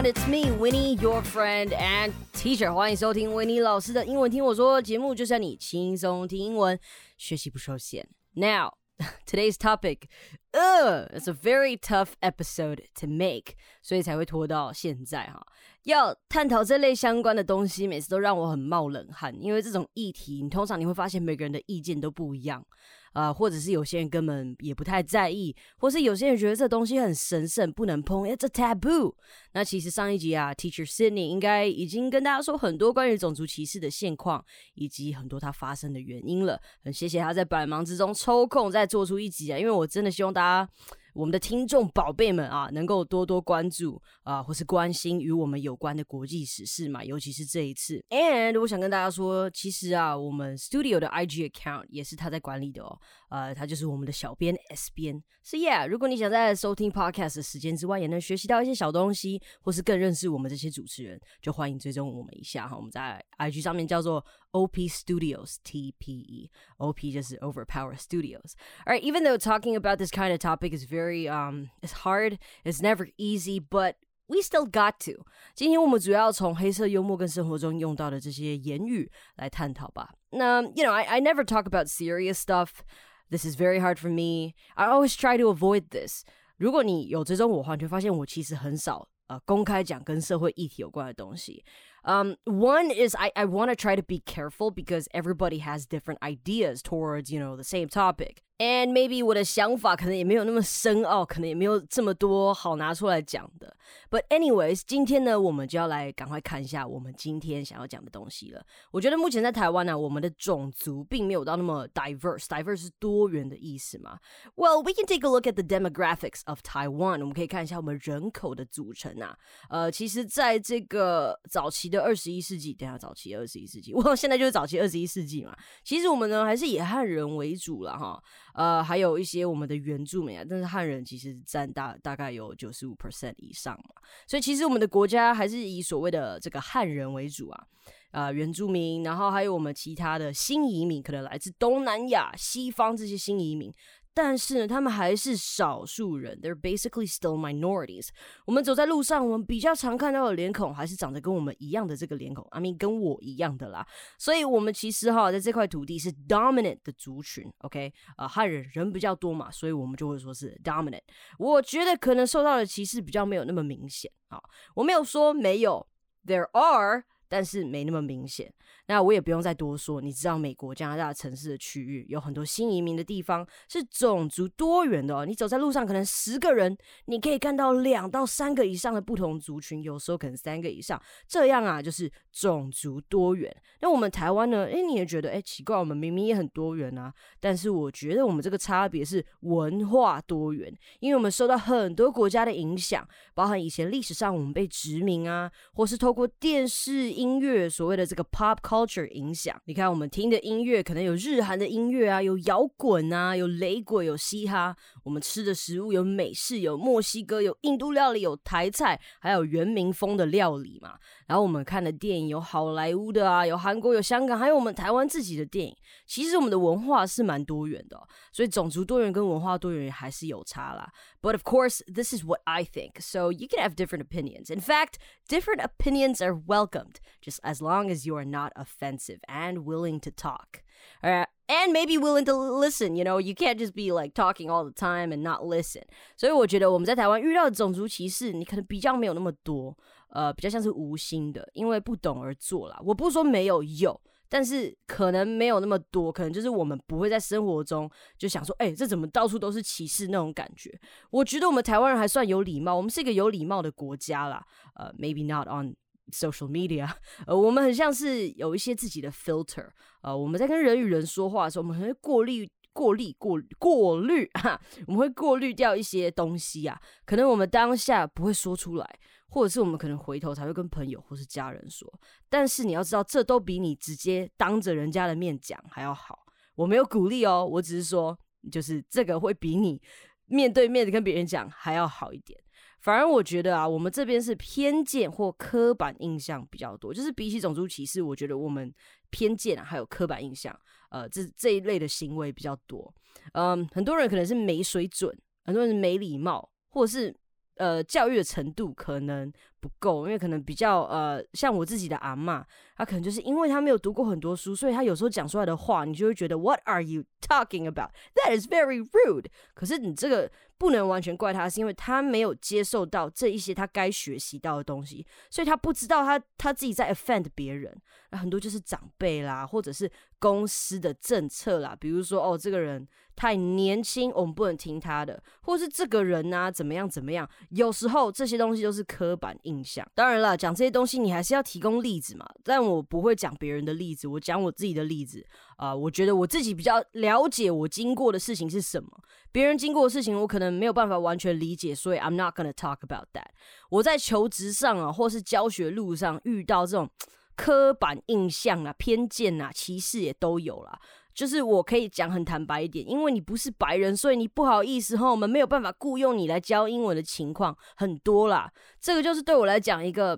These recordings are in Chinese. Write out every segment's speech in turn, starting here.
everyone, it's me, Winnie, your friend and teacher. 欢迎收听维尼老师的英文听我说节目，就是要你轻松听英文，学习不受限。Now, today's topic, uh, it's a very tough episode to make，所以才会拖到现在哈。要探讨这类相关的东西，每次都让我很冒冷汗，因为这种议题，你通常你会发现每个人的意见都不一样。 啊，或者是有些人根本也不太在意，或是有些人觉得这东西很神圣，不能碰，it's a taboo。那其实上一集啊，Teacher Sydney 应该已经跟大家说很多关于种族歧视的现况，以及很多它发生的原因了。很谢谢他在百忙之中抽空再做出一集啊，因为我真的希望大家。我们的听众宝贝们啊，能够多多关注啊，或是关心与我们有关的国际时事嘛，尤其是这一次。And 我想跟大家说，其实啊，我们 Studio 的 IG account 也是他在管理的哦。呃，他就是我们的小编 S 编。So yeah，如果你想在收听 Podcast 的时间之外，也能学习到一些小东西，或是更认识我们这些主持人，就欢迎追踪我们一下哈。我们在 IG 上面叫做 OP Studios TPE，OP 就是 Overpower Studios。Alright, even though talking about this kind of topic is very um, it's hard, it's never easy, but we still got to。今天我们主要从黑色幽默跟生活中用到的这些言语来探讨吧。那 you know, I I never talk about serious stuff. This is very hard for me. I always try to avoid this. 如果你有追踪我的话，你会发现我其实很少呃公开讲跟社会议题有关的东西。 um, one is I, I want to try to be careful because everybody has different ideas towards, you know, the same topic. And maybe 我的想法可能也没有那么深奥，可能也没有这么多好拿出来讲的。But anyways，今天呢，我们就要来赶快看一下我们今天想要讲的东西了。我觉得目前在台湾呢，我们的种族并没有到那么 diverse。diverse 是多元的意思嘛？Well, we can take a look at the demographics of Taiwan。我们可以看一下我们人口的组成啊。呃，其实在这个早期 的二十一世纪，等下早期二十一世纪，我现在就是早期二十一世纪嘛。其实我们呢还是以汉人为主了哈。呃，还有一些我们的原住民啊，但是汉人其实占大大概有九十五 percent 以上嘛，所以其实我们的国家还是以所谓的这个汉人为主啊，呃，原住民，然后还有我们其他的新移民，可能来自东南亚、西方这些新移民。但是呢，他们还是少数人，they're basically still minorities。我们走在路上，我们比较常看到的脸孔还是长得跟我们一样的这个脸孔，I mean 跟我一样的啦。所以，我们其实哈，在这块土地是 dominant 的族群，OK？啊，汉人人比较多嘛，所以我们就会说是 dominant。我觉得可能受到的歧视比较没有那么明显啊，我没有说没有，there are。但是没那么明显。那我也不用再多说，你知道美国、加拿大城市的区域有很多新移民的地方是种族多元的哦。你走在路上，可能十个人，你可以看到两到三个以上的不同族群，有时候可能三个以上。这样啊，就是种族多元。那我们台湾呢？诶，你也觉得诶奇怪，我们明明也很多元啊。但是我觉得我们这个差别是文化多元，因为我们受到很多国家的影响，包含以前历史上我们被殖民啊，或是透过电视。音乐所谓的这个 pop culture 影响，你看我们听的音乐可能有日韩的音乐啊，有摇滚啊，有雷鬼，有嘻哈。我们吃的食物有美式，有墨西哥，有印度料理，有台菜，还有原民风的料理嘛。然后我们看的电影有好莱坞的啊，有韩国，有香港，还有我们台湾自己的电影。其实我们的文化是蛮多元的，所以种族多元跟文化多元还是有差啦。But of course, this is what I think. So you can have different opinions. In fact, different opinions are welcomed. just as long as you are not offensive and willing to talk. Uh, and maybe willing to listen, you know, you can't just be like talking all the time and not listen. 所以我觉得我们在台湾遇到的种族歧视，你可能比较没有那么多，呃，比较像是无心的，因为不懂而做啦。我不是说没有有，但是可能没有那么多，可能就是我们不会在生活中就想说，哎，这怎么到处都是歧视那种感觉。我觉得我们台湾人还算有礼貌，我们是一个有礼貌的国家啦。呃，maybe not on social media，呃，我们很像是有一些自己的 filter，呃，我们在跟人与人说话的时候，我们很会过滤、过滤、过过滤，哈，我们会过滤掉一些东西啊，可能我们当下不会说出来，或者是我们可能回头才会跟朋友或是家人说，但是你要知道，这都比你直接当着人家的面讲还要好。我没有鼓励哦，我只是说，就是这个会比你面对面的跟别人讲还要好一点。反而我觉得啊，我们这边是偏见或刻板印象比较多，就是比起种族歧视，我觉得我们偏见啊还有刻板印象，呃，这这一类的行为比较多。嗯，很多人可能是没水准，很多人是没礼貌，或者是呃教育的程度可能不够，因为可能比较呃，像我自己的阿妈，她可能就是因为她没有读过很多书，所以她有时候讲出来的话，你就会觉得 What are you talking about? That is very rude。可是你这个不能完全怪他，是因为他没有接受到这一些他该学习到的东西，所以他不知道他他自己在 offend 别人。那很多就是长辈啦，或者是公司的政策啦，比如说哦，这个人。太年轻，我们不能听他的，或是这个人啊怎么样怎么样？有时候这些东西都是刻板印象。当然了，讲这些东西你还是要提供例子嘛。但我不会讲别人的例子，我讲我自己的例子啊。我觉得我自己比较了解我经过的事情是什么，别人经过的事情我可能没有办法完全理解，所以 I'm not gonna talk about that。我在求职上啊，或是教学路上遇到这种刻板印象啊、偏见啊、歧视也都有啦。就是我可以讲很坦白一点，因为你不是白人，所以你不好意思哈，我们没有办法雇佣你来教英文的情况很多啦。这个就是对我来讲一个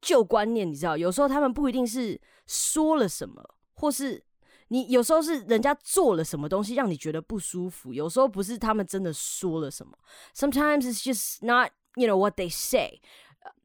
旧观念，你知道，有时候他们不一定是说了什么，或是你有时候是人家做了什么东西让你觉得不舒服，有时候不是他们真的说了什么。Sometimes it's just not you know what they say.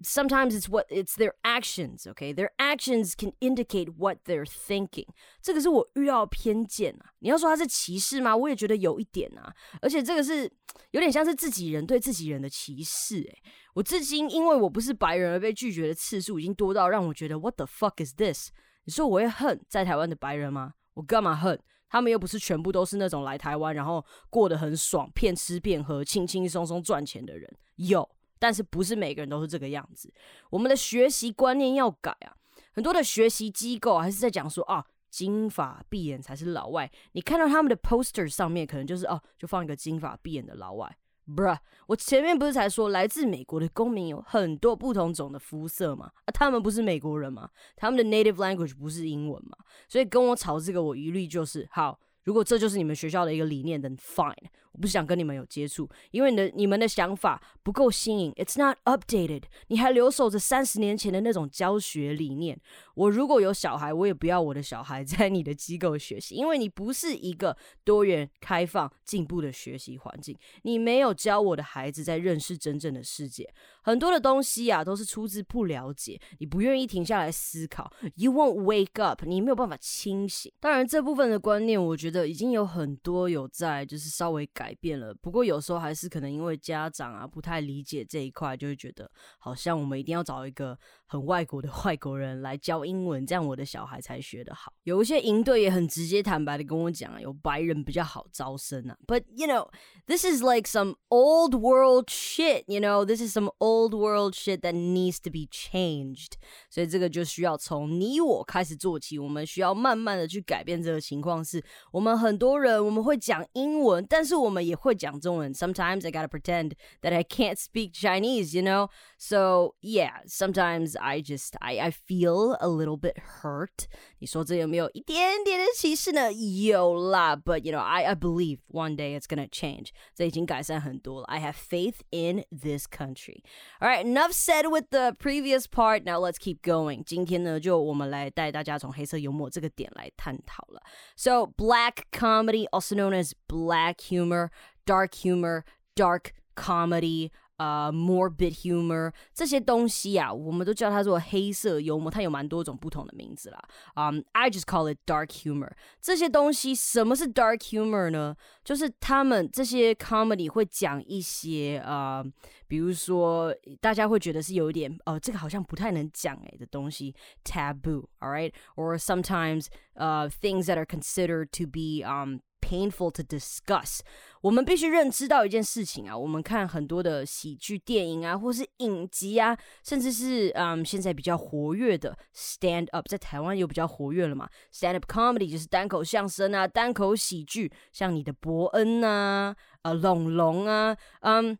sometimes it's what it's their actions okay their actions can indicate what they're thinking 这个是我遇到偏见啊你要说他是歧视吗我也觉得有一点啊而且这个是有点像是自己人对自己人的歧视诶我至今因为我不是白人而被拒绝的次数已经多到让我觉得 what the fuck is this 你说我会恨在台湾的白人吗我干嘛恨他们又不是全部都是那种来台湾然后过得很爽骗吃骗喝轻轻松松赚钱的人有但是不是每个人都是这个样子，我们的学习观念要改啊！很多的学习机构还是在讲说啊，金发碧眼才是老外。你看到他们的 poster 上面，可能就是哦，就放一个金发碧眼的老外。Bruh，我前面不是才说来自美国的公民有很多不同种的肤色吗？啊，他们不是美国人吗？他们的 native language 不是英文吗？所以跟我吵这个，我一律就是好。如果这就是你们学校的一个理念，then fine。不想跟你们有接触，因为你的你们的想法不够新颖，it's not updated。你还留守着三十年前的那种教学理念。我如果有小孩，我也不要我的小孩在你的机构学习，因为你不是一个多元、开放、进步的学习环境。你没有教我的孩子在认识真正的世界。很多的东西啊，都是出自不了解，你不愿意停下来思考。You won't wake up，你没有办法清醒。当然，这部分的观念，我觉得已经有很多有在就是稍微改改变了。不过有时候还是可能因为家长啊不太理解这一块，就会觉得好像我们一定要找一个很外国的 外国人来教英文，这样我的小孩才学得好。有一些营队也很直接坦白的跟我讲啊，有白人比较好招生啊。But you know, this is like some old world shit. You know, this is some old world shit that needs to be changed，所以这个就需要从你我开始做起。我们需要慢慢的去改变这个情况。是我们很多人我们会讲英文，但是我们也会讲中文。Sometimes I gotta pretend that I can't speak Chinese, you know. So yeah, sometimes I just I I feel a little bit hurt. 你说这有没有一点点的歧视呢？有啦，But you know I I believe one day it's gonna change. 这已经改善很多了。I have faith in this country. All right, enough said with the previous part. Now let's keep going. 今天呢，就我们来带大家从黑色幽默这个点来探讨了。So black comedy, also known as black humor, dark humor, dark comedy. 呃，morbid humor 这些东西啊，我们都叫它做黑色幽默，它有蛮多种不同的名字啦。嗯、um,，I just call it dark humor。这些东西，什么是 dark humor 呢？就是他们这些 comedy 会讲一些呃，比如说大家会觉得是有一点呃，这个好像不太能讲诶的东西，taboo，all right，or sometimes 呃、uh, things that are considered to be um painful to discuss。我们必须认知到一件事情啊，我们看很多的喜剧电影啊，或是影集啊，甚至是嗯现在比较活跃的 stand up，在台湾又比较活跃了嘛。stand up comedy 就是单口相声啊，单口喜剧，像你的伯恩呐，呃，龙龙啊，嗯。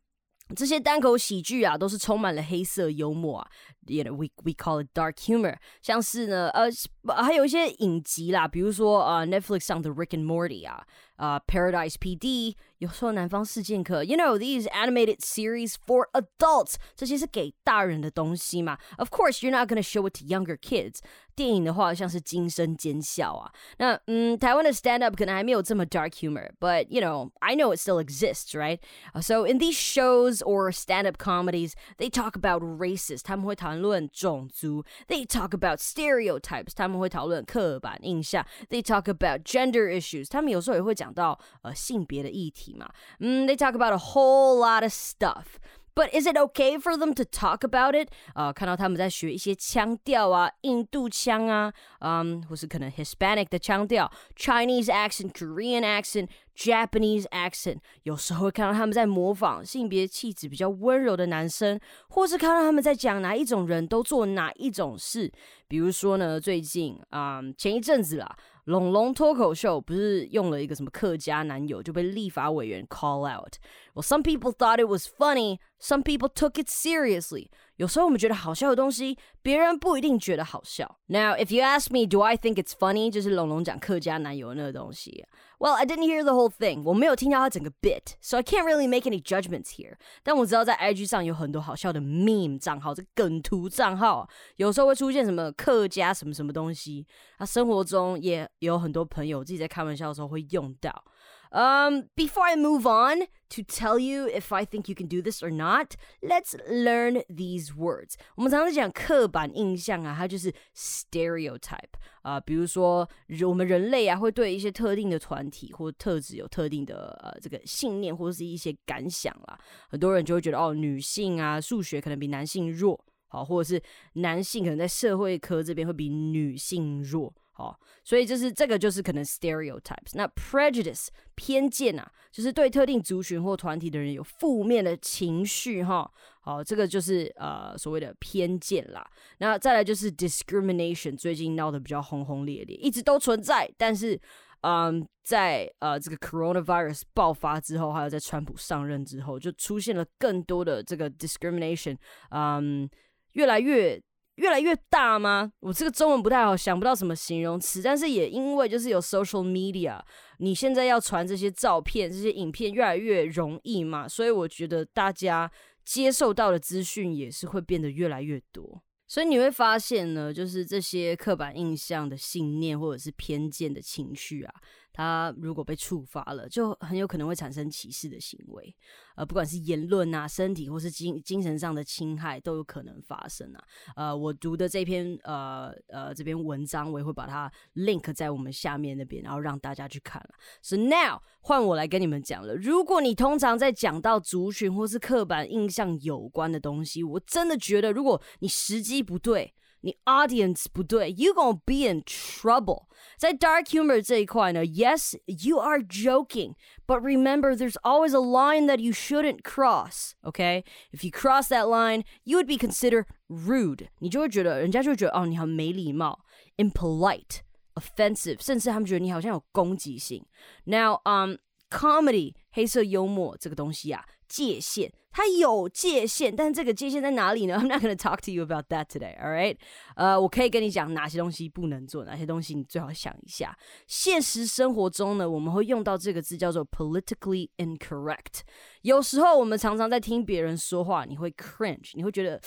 这些单口喜剧啊，都是充满了黑色幽默啊。you know we we call it dark humor，像是呢呃还有一些影集啦，比如说呃 Netflix 上的 Rick and Morty 啊，啊 Paradise PD，有时候南方四剑客，you know these animated series for adults，这些是给大人的东西嘛。Of course you're not gonna show it to younger kids。电影的话，像是《惊声尖笑》啊，那嗯，台湾的 stand up 可能还没有这么 dark humor，but you know I know it still exists, right? So in these shows or stand up comedies, they talk about racist，他们会 谈论种族；they talk about stereotypes，他们会讨论刻板印象；they talk about gender issues，他们有时候也会讲到呃性别的议题嘛。嗯，they talk about a whole lot of stuff。but is it okay for them to talk about it？啊、呃，看到他们在学一些腔调啊，印度腔啊，嗯，或是可能 Hispanic 的腔调，Chinese accent、Korean accent、 Japanese accent，有时候会看到他们在模仿性别气质比较温柔的男生，或是看到他们在讲哪一种人都做哪一种事。比如说呢，最近啊、前一阵子啦。龙龙脱口秀不是用了一个什么客家男友就被立法委员 call out。Well, some people thought it was funny, some people took it seriously. 有时候我们觉得好笑的东西，别人不一定觉得好笑。Now, if you ask me, do I think it's funny？就是龙龙讲客家男友那个东西。Well, I didn't hear the whole thing，我没有听到他整个 bit，so I can't really make any judgments here。但我知道在 IG 上有很多好笑的 meme 账号，这梗图账号，有时候会出现什么客家什么什么东西，他生活中也有很多朋友自己在开玩笑的时候会用到。Um, before I move on to tell you if I think you can do this or not, let's learn these words. 我们常常讲刻板印象啊，它就是 stereotype 啊、比如说我们人类啊会对一些特定的团体或特质有特定的呃这个信念或者是一些感想啦。很多人就会觉得哦，女性啊数学可能比男性弱，好，或者是男性可能在社会科这边会比女性弱。好，所以就是这个就是可能 stereotypes。那 prejudice 偏见啊，就是对特定族群或团体的人有负面的情绪哈。好，这个就是呃所谓的偏见啦。那再来就是 discrimination，最近闹得比较轰轰烈烈，一直都存在，但是嗯，在呃这个 coronavirus 爆发之后，还有在川普上任之后，就出现了更多的这个 discrimination，嗯，越来越。越来越大吗？我这个中文不太好，想不到什么形容词。但是也因为就是有 social media，你现在要传这些照片、这些影片越来越容易嘛，所以我觉得大家接受到的资讯也是会变得越来越多。所以你会发现呢，就是这些刻板印象的信念或者是偏见的情绪啊。他如果被触发了，就很有可能会产生歧视的行为，呃，不管是言论啊、身体或是精精神上的侵害，都有可能发生啊。呃，我读的这篇呃呃这篇文章，我也会把它 link 在我们下面那边，然后让大家去看了。So now 换我来跟你们讲了，如果你通常在讲到族群或是刻板印象有关的东西，我真的觉得，如果你时机不对。你 audience 不对，you gonna be in trouble。在 dark humor 这一块呢，yes you are joking, but remember there's always a line that you shouldn't cross. Okay, if you cross that line, you would be considered rude。你就会觉得人家就会觉得哦你很没礼貌，impolite, offensive，甚至他们觉得你好像有攻击性。Now, um, comedy 黑色幽默这个东西啊， 界限。它有界限，但是这个界限在哪里呢？I'm not going to talk to you about that today. All right？呃，我可以跟你讲哪些东西不能做，哪些东西你最好想一下。现实生活中呢，我们会用到这个字叫做 politically incorrect。有时候我们常常在听别人说话，你会 cringe，你会觉得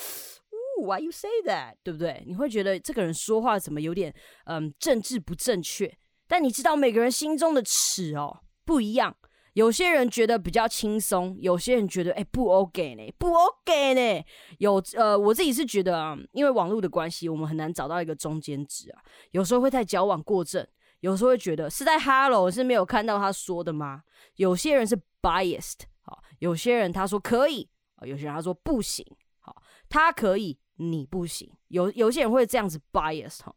，Why you say that？对不对？你会觉得这个人说话怎么有点嗯政治不正确？但你知道每个人心中的尺哦不一样。有些人觉得比较轻松，有些人觉得哎不 OK 呢，不 OK 呢。有呃，我自己是觉得啊，因为网络的关系，我们很难找到一个中间值啊。有时候会太矫枉过正，有时候会觉得是在 Hello 是没有看到他说的吗？有些人是 biased 好，有些人他说可以啊，有些人他说不行好，他可以你不行。有有些人会这样子 biased 哈。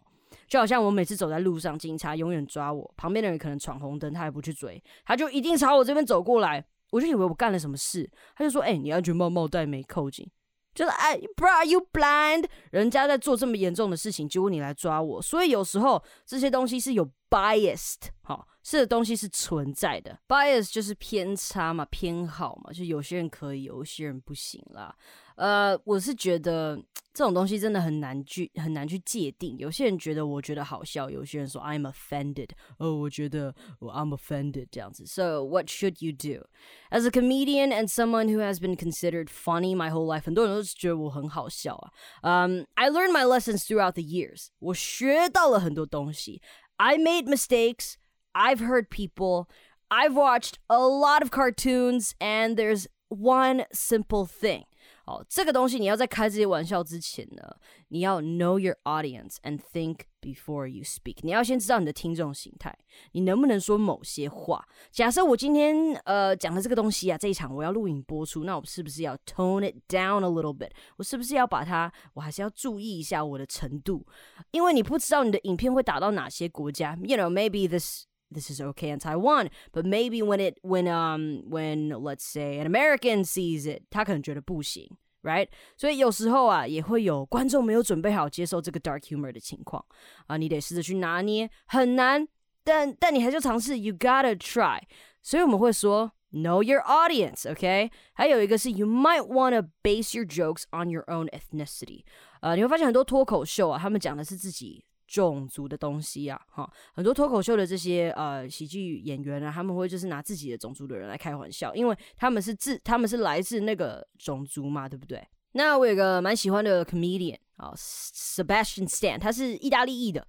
就好像我每次走在路上，警察永远抓我，旁边的人可能闯红灯，他也不去追，他就一定朝我这边走过来，我就以为我干了什么事，他就说：“哎，你安全帽帽带没扣紧。”就是哎，Bro, you blind？人家在做这么严重的事情，结果你来抓我，所以有时候这些东西是有 biased，好，是的东西是存在的。bias 就是偏差嘛，偏好嘛，就有些人可以，有些人不行啦。呃，我是觉得这种东西真的很难去很难去界定。有些人觉得我觉得好笑，有些人说 I'm offended，哦，我觉得我 I'm offended 这样子。So what should you do as a comedian and someone who has been considered funny my whole life？很多人都觉得我很好笑啊。Um, I learned my lessons throughout the years。我学到了很多东西。I made mistakes. I've heard people. I've watched a lot of cartoons, and there's one simple thing. 好，这个东西你要在开这些玩笑之前呢，你要 know your audience and think before you speak。你要先知道你的听众形态，你能不能说某些话？假设我今天呃讲的这个东西啊，这一场我要录影播出，那我是不是要 tone it down a little bit？我是不是要把它，我还是要注意一下我的程度？因为你不知道你的影片会打到哪些国家。You know, maybe this this is okay in Taiwan, but maybe when it when um when let's say an American sees it，他可能觉得不行，right？所以有时候啊，也会有观众没有准备好接受这个 dark humor 的情况啊，你得试着去拿捏，很难，但但你还是尝试，you gotta try。所以我们会说 know your audience, okay？还有一个是 you might wanna base your jokes on your own ethnicity。呃，你会发现很多脱口秀啊，他们讲的是自己。 种族的东西啊，哈，很多脱口秀的这些呃喜剧演员啊，他们会就是拿自己的种族的人来开玩笑，因为他们是自他们是来自那个种族嘛，对不对？那我有个蛮喜欢的 comedian 啊，Sebastian Stan，他是意大利裔的，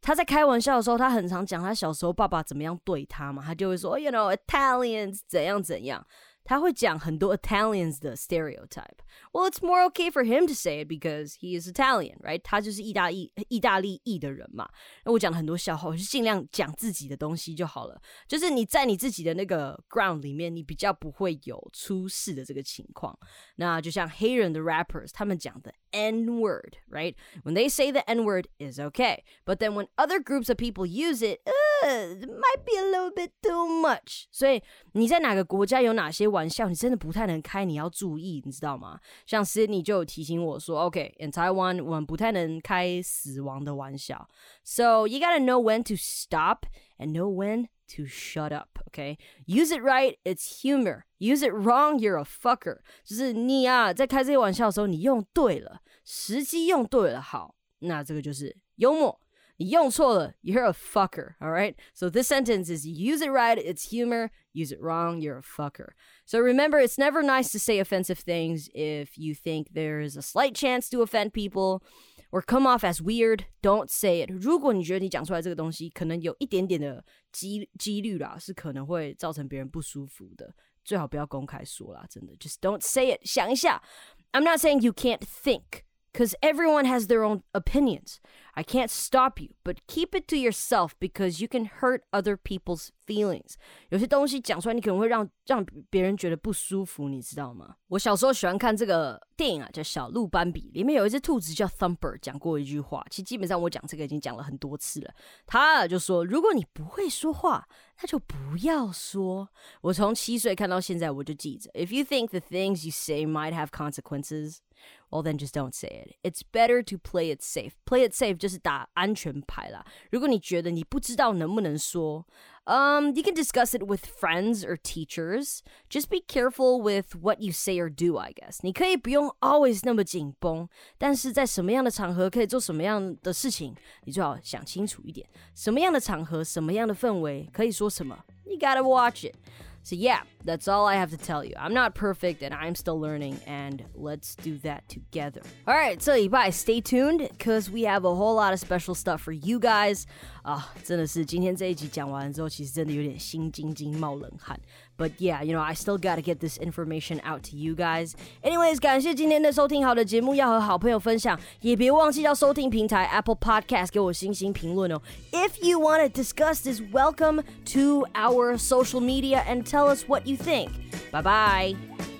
他在开玩笑的时候，他很常讲他小时候爸爸怎么样对他嘛，他就会说，you know Italians 怎样怎样。他会讲很多 Italians 的 stereotype。Well, it's more okay for him to say it because he is Italian, right? 他就是意大利意大利裔的人嘛。那我讲了很多笑话，我就尽量讲自己的东西就好了。就是你在你自己的那个 ground 里面，你比较不会有出事的这个情况。那就像黑人的 rappers，他们讲的 N word, right? When they say the N word is okay, but then when other groups of people use it, uh, it might be a little bit too much. 所以你在哪个国家有哪些玩笑，你真的不太能开，你要注意，你知道吗？像 Sydney 就有提醒我说，OK，in Taiwan 我们不太能开死亡的玩笑，so you gotta know when to stop and know when to shut up. Okay, use it right, it's humor. Use it wrong, you're a fucker. 就是你啊，在开这些玩笑的时候，你用对了，时机用对了，好，那这个就是幽默。 你用错了，you're a fucker. All right. So this sentence is use it right, it's humor. Use it wrong, you're a fucker. So remember, it's never nice to say offensive things if you think there is a slight chance to offend people or come off as weird, don't say it. 如果你觉得你讲出来这个东西可能有一点点的几几率啦，是可能会造成别人不舒服的，最好不要公开说啦，真的。Just don't say it. 想一下，I'm not saying you can't think because everyone has their own opinions. I can't stop you, but keep it to yourself because you can hurt other people's feelings. 有些东西讲出来，你可能会让让别人觉得不舒服，你知道吗？我小时候喜欢看这个电影啊，叫《小鹿斑比》，里面有一只兔子叫 Thumper，讲过一句话。其实基本上我讲这个已经讲了很多次了。他就说，如果你不会说话，那就不要说。我从七岁看到现在，我就记着：If you think the things you say might have consequences well then just don't say it. It's better to play it safe. Play it safe 就是打安全牌啦。如果你觉得你不知道能不能说，um, you can discuss it with friends or teachers. Just be careful with what you say or do, I guess. 你可以不用 always 那么紧绷，但是在什么样的场合可以做什么样的事情，你最好想清楚一点。什么样的场合，什么样的氛围，可以说什么？You gotta watch it. So, yeah, that's all I have to tell you. I'm not perfect and I'm still learning, and let's do that together. All right, so bye. stay tuned because we have a whole lot of special stuff for you guys. 啊，真的是今天这一集讲完之后，其实真的有点心惊惊冒冷汗。But yeah, you know, I still gotta get this information out to you guys. Anyways，感谢今天的收听，好的节目要和好朋友分享，也别忘记到收听平台 Apple Podcast 给我星星评论哦。If you want to discuss this, welcome to our social media and tell us what you think. Bye bye.